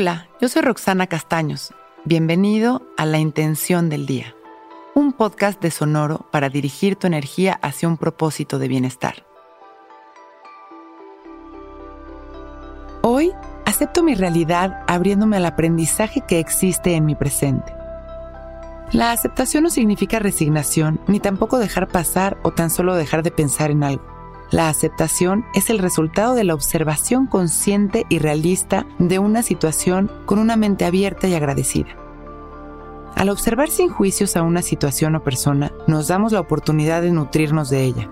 Hola, yo soy Roxana Castaños. Bienvenido a La Intención del Día, un podcast de Sonoro para dirigir tu energía hacia un propósito de bienestar. Hoy acepto mi realidad abriéndome al aprendizaje que existe en mi presente. La aceptación no significa resignación, ni tampoco dejar pasar o tan solo dejar de pensar en algo. La aceptación es el resultado de la observación consciente y realista de una situación con una mente abierta y agradecida. Al observar sin juicios a una situación o persona, nos damos la oportunidad de nutrirnos de ella,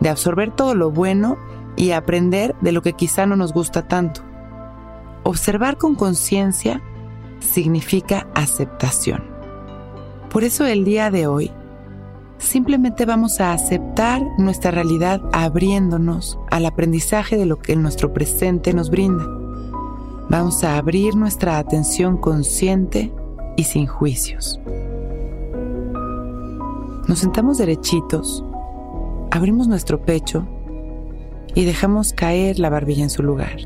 de absorber todo lo bueno y aprender de lo que quizá no nos gusta tanto. Observar con conciencia significa aceptación. Por eso el día de hoy simplemente vamos a aceptar nuestra realidad abriéndonos al aprendizaje de lo que nuestro presente nos brinda. Vamos a abrir nuestra atención consciente y sin juicios. Nos sentamos derechitos, abrimos nuestro pecho y dejamos caer la barbilla en su lugar.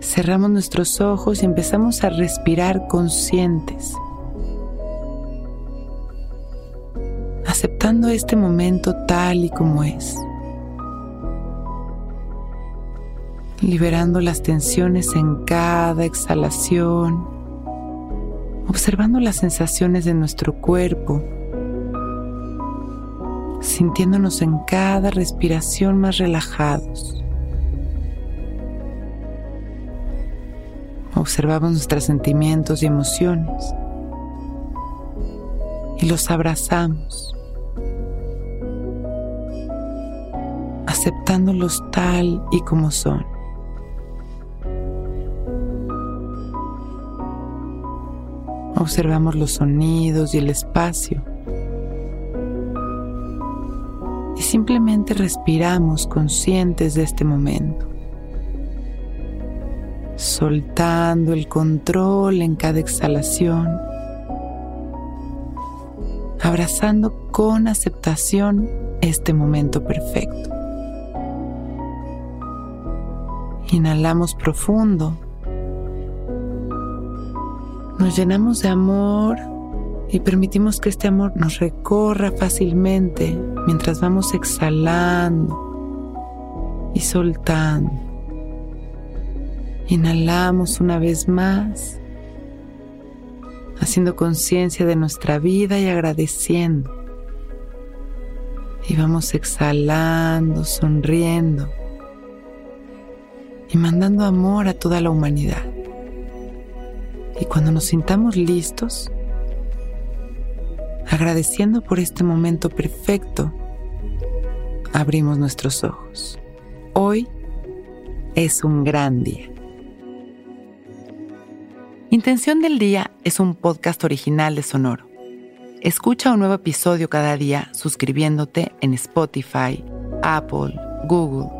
Cerramos nuestros ojos y empezamos a respirar conscientes aceptando este momento tal y como es, liberando las tensiones en cada exhalación, observando las sensaciones de nuestro cuerpo, sintiéndonos en cada respiración más relajados. Observamos nuestros sentimientos y emociones y los abrazamos. Aceptándolos tal y como son. Observamos los sonidos y el espacio. Y simplemente respiramos conscientes de este momento. Soltando el control en cada exhalación. Abrazando con aceptación este momento perfecto. Inhalamos profundo. Nos llenamos de amor y permitimos que este amor nos recorra fácilmente mientras vamos exhalando y soltando. Inhalamos una vez más, haciendo conciencia de nuestra vida y agradeciendo. Y vamos exhalando, sonriendo y mandando amor a toda la humanidad. Y cuando nos sintamos listos, agradeciendo por este momento perfecto, abrimos nuestros ojos. Hoy es un gran día. Intención del Día es un podcast original de Sonoro. Escucha un nuevo episodio cada día suscribiéndote en Spotify, Apple, Google